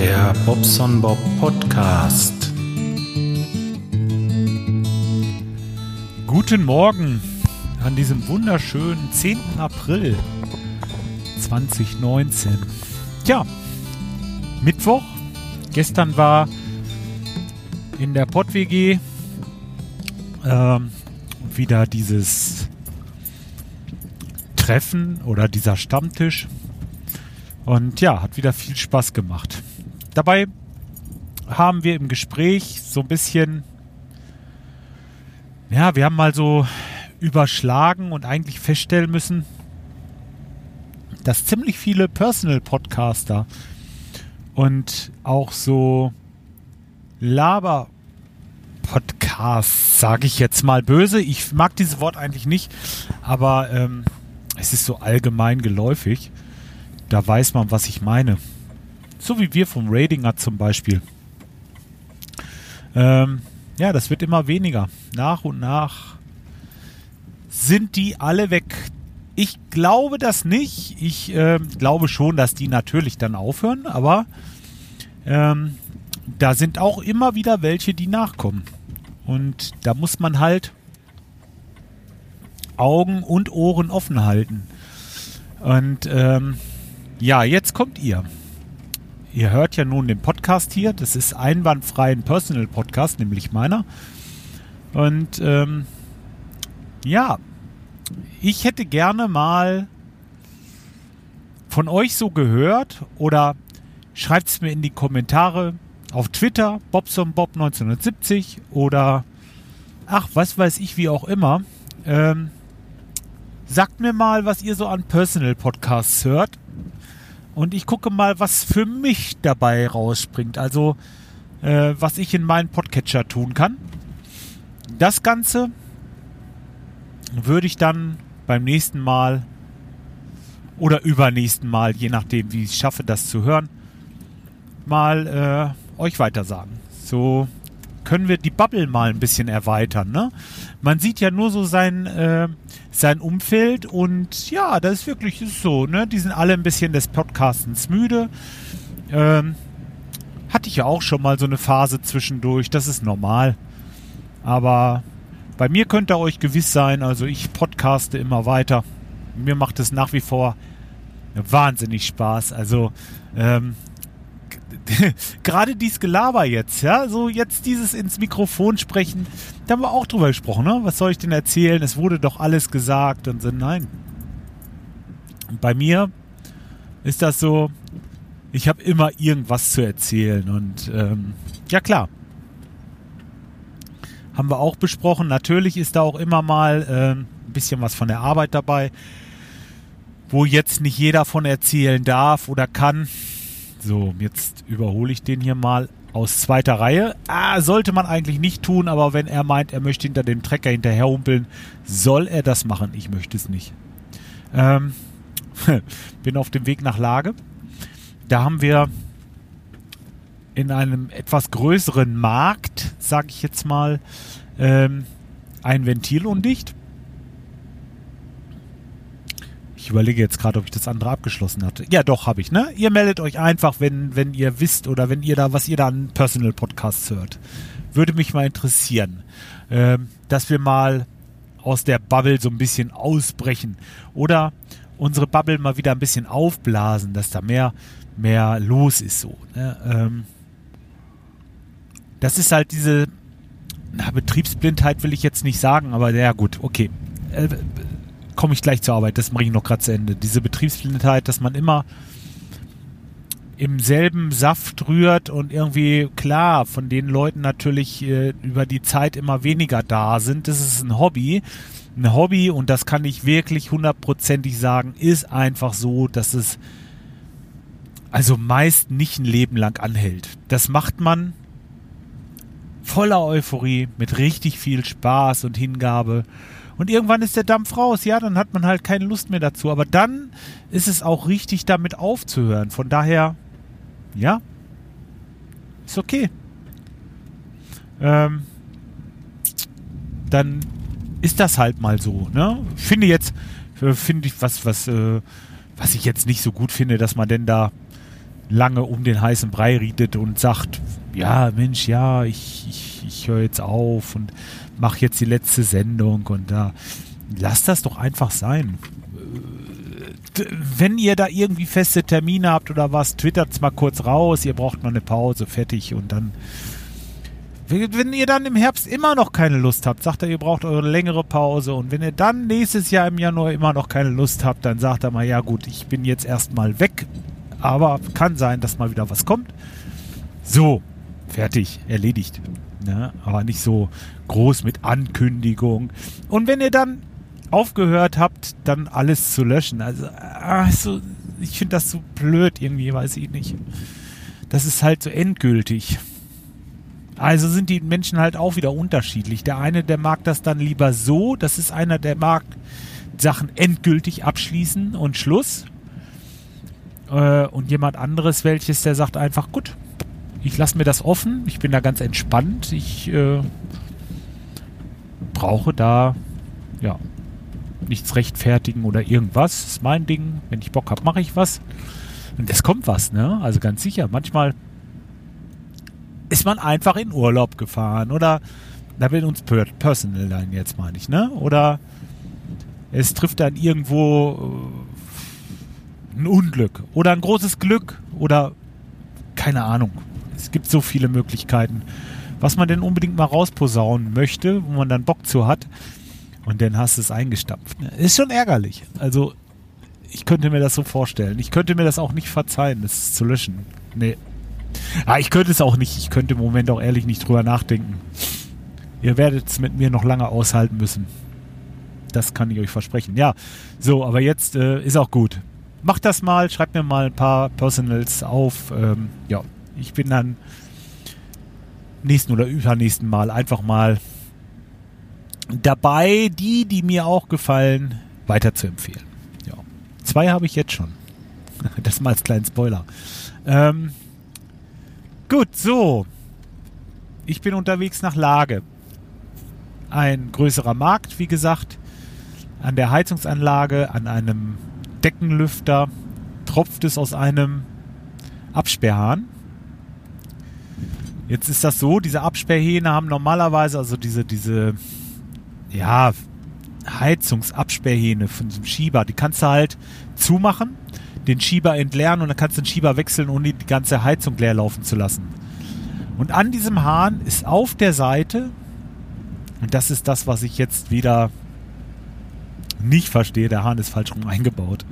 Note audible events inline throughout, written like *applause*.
Der Bobson Bob Podcast. Guten Morgen an diesem wunderschönen 10. April 2019. Ja, Mittwoch. Gestern war in der Pott-WG ähm, wieder dieses Treffen oder dieser Stammtisch. Und ja, hat wieder viel Spaß gemacht. Dabei haben wir im Gespräch so ein bisschen, ja, wir haben mal so überschlagen und eigentlich feststellen müssen, dass ziemlich viele Personal-Podcaster und auch so Laber-Podcasts, sage ich jetzt mal böse. Ich mag dieses Wort eigentlich nicht, aber ähm, es ist so allgemein geläufig. Da weiß man, was ich meine. So wie wir vom Ratinger zum Beispiel. Ähm, ja, das wird immer weniger. Nach und nach sind die alle weg. Ich glaube das nicht. Ich äh, glaube schon, dass die natürlich dann aufhören, aber ähm, da sind auch immer wieder welche, die nachkommen. Und da muss man halt Augen und Ohren offen halten. Und ähm, ja, jetzt kommt ihr. Ihr hört ja nun den Podcast hier. Das ist einwandfrei ein Personal Podcast, nämlich meiner. Und ähm, ja, ich hätte gerne mal von euch so gehört oder schreibt es mir in die Kommentare auf Twitter, BobsonBob1970 oder ach, was weiß ich, wie auch immer. Ähm, sagt mir mal, was ihr so an Personal Podcasts hört. Und ich gucke mal, was für mich dabei rausspringt. Also, äh, was ich in meinen Podcatcher tun kann. Das Ganze würde ich dann beim nächsten Mal oder übernächsten Mal, je nachdem, wie ich es schaffe, das zu hören, mal äh, euch weitersagen. So können wir die Bubble mal ein bisschen erweitern. Ne? Man sieht ja nur so sein, äh, sein Umfeld und ja, das ist wirklich so. Ne? Die sind alle ein bisschen des Podcastens müde. Ähm, hatte ich ja auch schon mal so eine Phase zwischendurch. Das ist normal. Aber bei mir könnt ihr euch gewiss sein, also ich podcaste immer weiter. Mir macht es nach wie vor wahnsinnig Spaß. Also ähm, *laughs* gerade dieses Gelaber jetzt, ja, so jetzt dieses ins Mikrofon sprechen, da haben wir auch drüber gesprochen, ne? Was soll ich denn erzählen? Es wurde doch alles gesagt und so, nein. Bei mir ist das so, ich habe immer irgendwas zu erzählen und ähm, ja klar, haben wir auch besprochen. Natürlich ist da auch immer mal äh, ein bisschen was von der Arbeit dabei, wo jetzt nicht jeder von erzählen darf oder kann. So, jetzt überhole ich den hier mal aus zweiter Reihe. Ah, sollte man eigentlich nicht tun, aber wenn er meint, er möchte hinter dem Trecker hinterherhumpeln, soll er das machen. Ich möchte es nicht. Ähm, *laughs* bin auf dem Weg nach Lage. Da haben wir in einem etwas größeren Markt, sage ich jetzt mal, ähm, ein Ventil undicht. Ich überlege jetzt gerade, ob ich das andere abgeschlossen hatte. Ja, doch, habe ich, ne? Ihr meldet euch einfach, wenn, wenn ihr wisst oder wenn ihr da, was ihr da an Personal Podcasts hört. Würde mich mal interessieren, ähm, dass wir mal aus der Bubble so ein bisschen ausbrechen oder unsere Bubble mal wieder ein bisschen aufblasen, dass da mehr, mehr los ist so. Ne? Ähm, das ist halt diese na, Betriebsblindheit will ich jetzt nicht sagen, aber ja gut, okay. Äh, Komme ich gleich zur Arbeit, das mache ich noch gerade zu Ende. Diese Betriebsblindheit, dass man immer im selben Saft rührt und irgendwie, klar, von den Leuten natürlich äh, über die Zeit immer weniger da sind. Das ist ein Hobby. Ein Hobby, und das kann ich wirklich hundertprozentig sagen, ist einfach so, dass es also meist nicht ein Leben lang anhält. Das macht man voller Euphorie, mit richtig viel Spaß und Hingabe. Und irgendwann ist der Dampf raus, ja, dann hat man halt keine Lust mehr dazu. Aber dann ist es auch richtig, damit aufzuhören. Von daher, ja, ist okay. Ähm, dann ist das halt mal so. Ne? Finde jetzt, äh, finde ich was, was, äh, was ich jetzt nicht so gut finde, dass man denn da lange um den heißen Brei rietet und sagt, ja, Mensch, ja, ich, ich, ich höre jetzt auf und mache jetzt die letzte Sendung und da lasst das doch einfach sein. Äh, wenn ihr da irgendwie feste Termine habt oder was, twittert's mal kurz raus, ihr braucht mal eine Pause, fertig und dann wenn ihr dann im Herbst immer noch keine Lust habt, sagt er, ihr braucht eure längere Pause. Und wenn ihr dann nächstes Jahr im Januar immer noch keine Lust habt, dann sagt er mal, ja gut, ich bin jetzt erstmal weg. Aber kann sein, dass mal wieder was kommt. So, fertig, erledigt. Ne? Aber nicht so groß mit Ankündigung. Und wenn ihr dann aufgehört habt, dann alles zu löschen. Also, also ich finde das so blöd irgendwie, weiß ich nicht. Das ist halt so endgültig. Also sind die Menschen halt auch wieder unterschiedlich. Der eine, der mag das dann lieber so. Das ist einer, der mag Sachen endgültig abschließen und Schluss. Äh, und jemand anderes, welches, der sagt einfach, gut, ich lasse mir das offen. Ich bin da ganz entspannt. Ich äh, brauche da, ja, nichts rechtfertigen oder irgendwas. Das ist mein Ding. Wenn ich Bock habe, mache ich was. Und es kommt was, ne? Also ganz sicher. Manchmal ist man einfach in Urlaub gefahren oder da will uns Personal dann jetzt meine ich, ne? Oder es trifft dann irgendwo äh, ein Unglück oder ein großes Glück oder keine Ahnung. Es gibt so viele Möglichkeiten, was man denn unbedingt mal rausposaunen möchte, wo man dann Bock zu hat und dann hast du es eingestampft. Ist schon ärgerlich. Also ich könnte mir das so vorstellen. Ich könnte mir das auch nicht verzeihen, das zu löschen. Nee, Ah, ich könnte es auch nicht. Ich könnte im Moment auch ehrlich nicht drüber nachdenken. Ihr werdet es mit mir noch lange aushalten müssen. Das kann ich euch versprechen. Ja, so, aber jetzt äh, ist auch gut. Macht das mal, schreibt mir mal ein paar Personals auf. Ähm, ja, ich bin dann nächsten oder übernächsten Mal einfach mal dabei, die, die mir auch gefallen, weiter zu empfehlen. Ja. Zwei habe ich jetzt schon. *laughs* Das mal als kleinen Spoiler. Ähm, Gut, so. Ich bin unterwegs nach Lage. Ein größerer Markt, wie gesagt. An der Heizungsanlage, an einem Deckenlüfter tropft es aus einem Absperrhahn. Jetzt ist das so, diese Absperrhähne haben normalerweise, also diese, diese, ja, Heizungsabsperrhähne von diesem Schieber, die kannst du halt zumachen den Schieber entleeren und dann kannst du den Schieber wechseln, ohne die ganze Heizung leer laufen zu lassen. Und an diesem Hahn ist auf der Seite, und das ist das, was ich jetzt wieder nicht verstehe, der Hahn ist falsch rum eingebaut.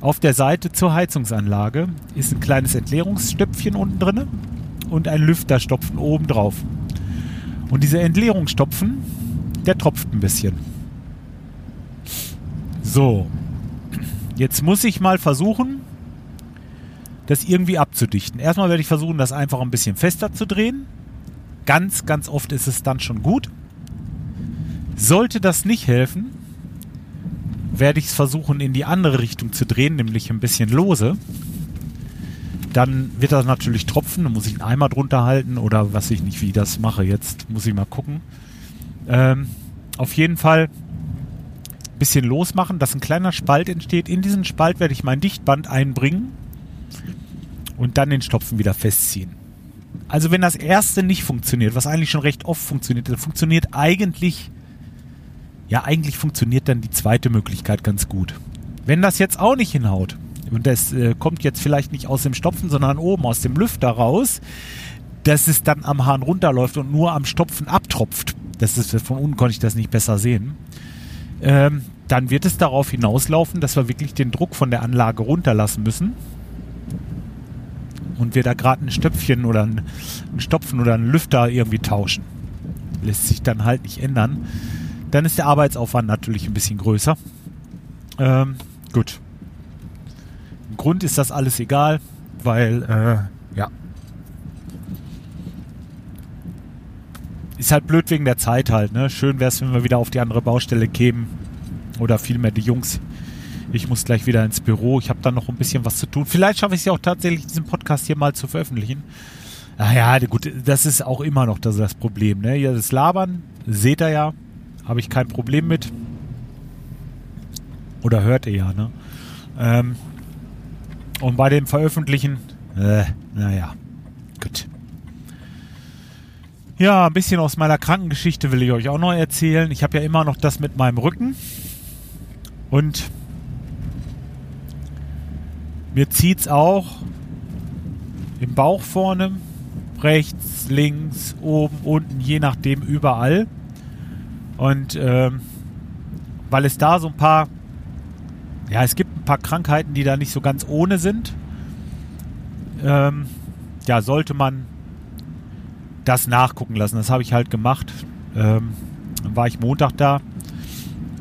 Auf der Seite zur Heizungsanlage ist ein kleines Entleerungsstöpfchen unten drin und ein Lüfterstopfen oben drauf. Und dieser Entleerungsstopfen, der tropft ein bisschen. So, Jetzt muss ich mal versuchen, das irgendwie abzudichten. Erstmal werde ich versuchen, das einfach ein bisschen fester zu drehen. Ganz, ganz oft ist es dann schon gut. Sollte das nicht helfen, werde ich es versuchen, in die andere Richtung zu drehen, nämlich ein bisschen lose. Dann wird das natürlich tropfen, dann muss ich einen Eimer drunter halten oder was ich nicht, wie ich das mache jetzt, muss ich mal gucken. Ähm, auf jeden Fall bisschen losmachen, dass ein kleiner Spalt entsteht. In diesen Spalt werde ich mein Dichtband einbringen und dann den Stopfen wieder festziehen. Also wenn das erste nicht funktioniert, was eigentlich schon recht oft funktioniert, dann funktioniert eigentlich, ja eigentlich funktioniert dann die zweite Möglichkeit ganz gut. Wenn das jetzt auch nicht hinhaut und das äh, kommt jetzt vielleicht nicht aus dem Stopfen, sondern oben aus dem Lüfter raus, dass es dann am Hahn runterläuft und nur am Stopfen abtropft. Das ist von unten konnte ich das nicht besser sehen ähm, dann wird es darauf hinauslaufen, dass wir wirklich den Druck von der Anlage runterlassen müssen. Und wir da gerade ein Stöpfchen oder ein, ein Stopfen oder einen Lüfter irgendwie tauschen. Lässt sich dann halt nicht ändern. Dann ist der Arbeitsaufwand natürlich ein bisschen größer. Ähm, gut. Grund ist das alles egal, weil, äh, ja. Ist halt blöd wegen der Zeit halt, ne? Schön wäre es, wenn wir wieder auf die andere Baustelle kämen. Oder vielmehr die Jungs. Ich muss gleich wieder ins Büro. Ich habe da noch ein bisschen was zu tun. Vielleicht schaffe ich es ja auch tatsächlich, diesen Podcast hier mal zu veröffentlichen. Ah ja, gut, das ist auch immer noch das, das Problem. Ne? Ja, das Labern, seht ihr ja, habe ich kein Problem mit. Oder hört ihr ja, ne? Ähm, und bei dem Veröffentlichen, Äh, naja, gut. Ja, ein bisschen aus meiner Krankengeschichte will ich euch auch noch erzählen. Ich habe ja immer noch das mit meinem Rücken. Und mir zieht es auch im Bauch vorne, rechts, links, oben, unten, je nachdem, überall. Und ähm, weil es da so ein paar, ja, es gibt ein paar Krankheiten, die da nicht so ganz ohne sind. Ähm, ja, sollte man das nachgucken lassen. Das habe ich halt gemacht. Ähm, dann war ich Montag da,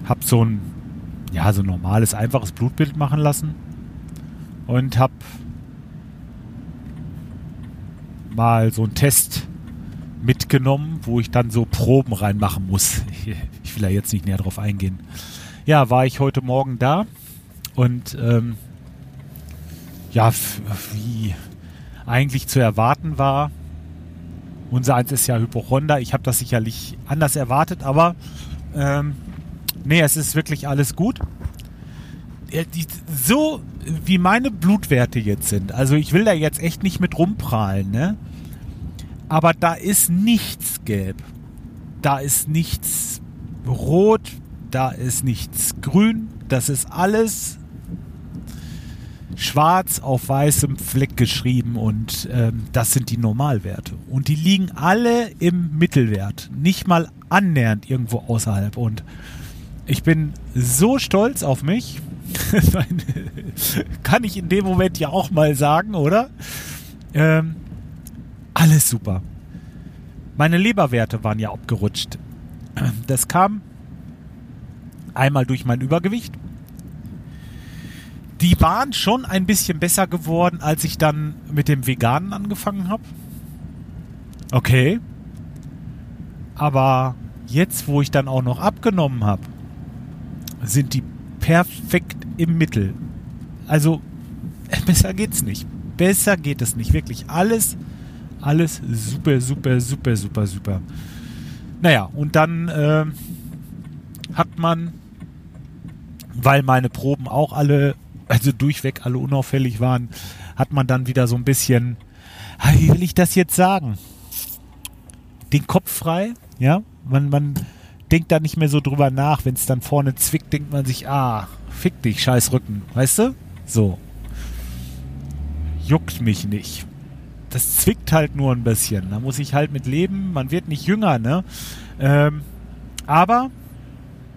habe so ein, ja, so ein normales, einfaches Blutbild machen lassen und habe mal so einen Test mitgenommen, wo ich dann so Proben reinmachen muss. *laughs* Ich will da jetzt nicht näher drauf eingehen. Ja, war ich heute Morgen da und ähm, ja, wie eigentlich zu erwarten war, unser eins ist ja Hypochonder. Ich habe das sicherlich anders erwartet, aber ähm, nee, es ist wirklich alles gut. So wie meine Blutwerte jetzt sind, also ich will da jetzt echt nicht mit rumprahlen, ne? Aber da ist nichts gelb. Da ist nichts rot. Da ist nichts grün. Das ist alles schwarz auf weißem Fleck geschrieben und ähm, das sind die Normalwerte. Und die liegen alle im Mittelwert, nicht mal annähernd irgendwo außerhalb. Und ich bin so stolz auf mich, *laughs* *laughs* kann ich in dem Moment ja auch mal sagen, oder? Ähm, alles super. Meine Leberwerte waren ja abgerutscht. Das kam einmal durch mein Übergewicht die waren schon ein bisschen besser geworden, als ich dann mit dem Veganen angefangen habe. Okay. Aber jetzt, wo ich dann auch noch abgenommen habe, sind die perfekt im Mittel. Also, *laughs* besser geht's nicht. Besser geht es nicht. Wirklich alles, alles super, super, super, super, super. Naja, und dann äh, hat man, weil meine Proben auch alle also durchweg alle unauffällig waren, hat man dann wieder so ein bisschen, wie will ich das jetzt sagen? Den Kopf frei, ja? Man, man denkt da nicht mehr so drüber nach. Wenn es dann vorne zwickt, denkt man sich, ah, fick dich, scheiß Rücken, weißt du? So. Juckt mich nicht. Das zwickt halt nur ein bisschen. Da muss ich halt mit leben. Man wird nicht jünger, ne? Ähm, aber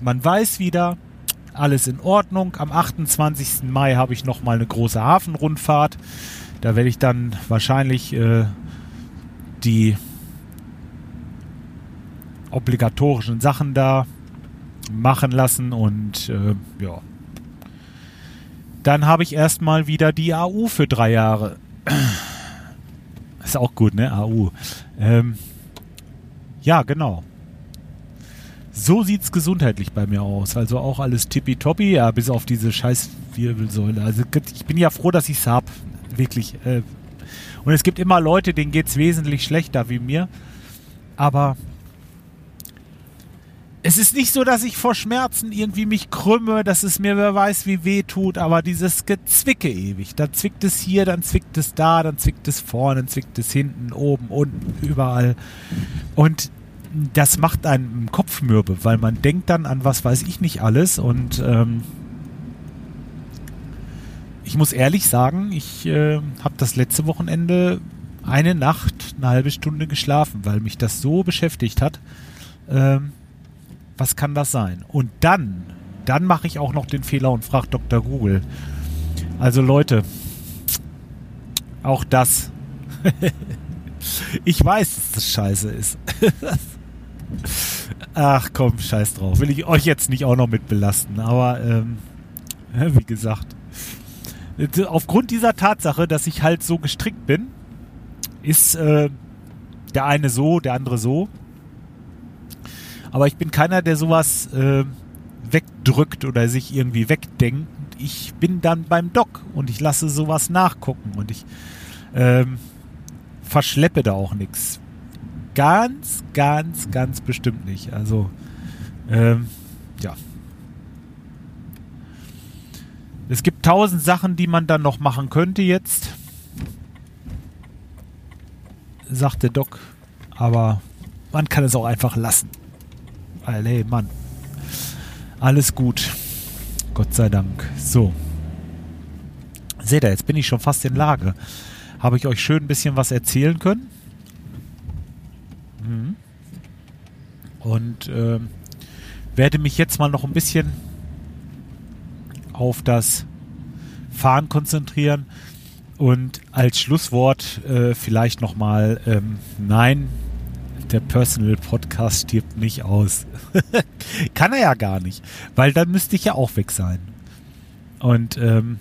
man weiß wieder, alles in Ordnung. Am 28. Mai habe ich nochmal eine große Hafenrundfahrt. Da werde ich dann wahrscheinlich äh, die obligatorischen Sachen da machen lassen und äh, ja. Dann habe ich erstmal wieder die AU für drei Jahre. *clears throat* Ist auch gut, ne? AU. Ähm, ja, genau so sieht es gesundheitlich bei mir aus. Also auch alles tippitoppi, ja, bis auf diese scheiß Wirbelsäule. Also ich bin ja froh, dass ich es habe. Wirklich. Äh. Und es gibt immer Leute, denen geht es wesentlich schlechter wie mir. Aber es ist nicht so, dass ich vor Schmerzen irgendwie mich krümme, dass es mir wer weiß wie weh tut, aber dieses Gezwicke ewig. Dann zwickt es hier, dann zwickt es da, dann zwickt es vorne, dann zwickt es hinten, oben, unten, überall. Und das macht einen im Kopf mürbe, weil man denkt dann an was weiß ich nicht alles und ähm, ich muss ehrlich sagen, ich äh, habe das letzte Wochenende eine Nacht, eine halbe Stunde geschlafen, weil mich das so beschäftigt hat. Ähm, was kann das sein? Und dann, dann mache ich auch noch den Fehler und frage Dr. Google. Also Leute, auch das. *laughs* ich weiß, dass das scheiße ist. *laughs* Ach komm, scheiß drauf. Will ich euch jetzt nicht auch noch mit belasten. Aber ähm, wie gesagt, aufgrund dieser Tatsache, dass ich halt so gestrickt bin, ist äh, der eine so, der andere so. Aber ich bin keiner, der sowas äh, wegdrückt oder sich irgendwie wegdenkt. Ich bin dann beim Doc und ich lasse sowas nachgucken und ich ähm, verschleppe da auch nichts. Ganz, ganz, ganz bestimmt nicht. Also, ähm, ja. Es gibt tausend Sachen, die man dann noch machen könnte jetzt. sagt der Doc. Aber man kann es auch einfach lassen. Weil, hey, Mann. Alles gut. Gott sei Dank. So. Seht ihr, jetzt bin ich schon fast in Lage. Habe ich euch schön ein bisschen was erzählen können. Und äh, werde mich jetzt mal noch ein bisschen auf das Fahren konzentrieren. Und als Schlusswort äh, vielleicht nochmal, ähm, nein, der Personal Podcast stirbt nicht aus. *laughs* Kann er ja gar nicht, weil dann müsste ich ja auch weg sein. Und ähm,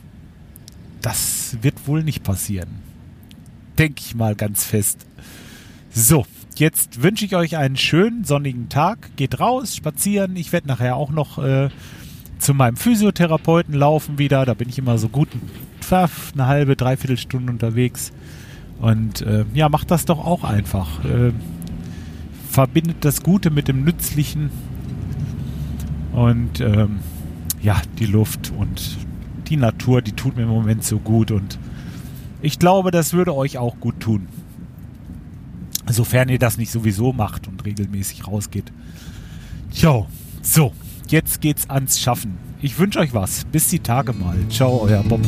das wird wohl nicht passieren. Denke ich mal ganz fest. So, jetzt wünsche ich euch einen schönen sonnigen Tag. Geht raus, spazieren. Ich werde nachher auch noch äh, zu meinem Physiotherapeuten laufen wieder. Da bin ich immer so gut eine halbe, dreiviertel Stunde unterwegs. Und äh, ja, macht das doch auch einfach. Äh, verbindet das Gute mit dem Nützlichen. Und ähm, ja, die Luft und die Natur, die tut mir im Moment so gut. Und ich glaube, das würde euch auch gut tun. Sofern ihr das nicht sowieso macht und regelmäßig rausgeht. Ciao. So, jetzt geht's ans Schaffen. Ich wünsche euch was. Bis die Tage mal. Ciao, euer Bob.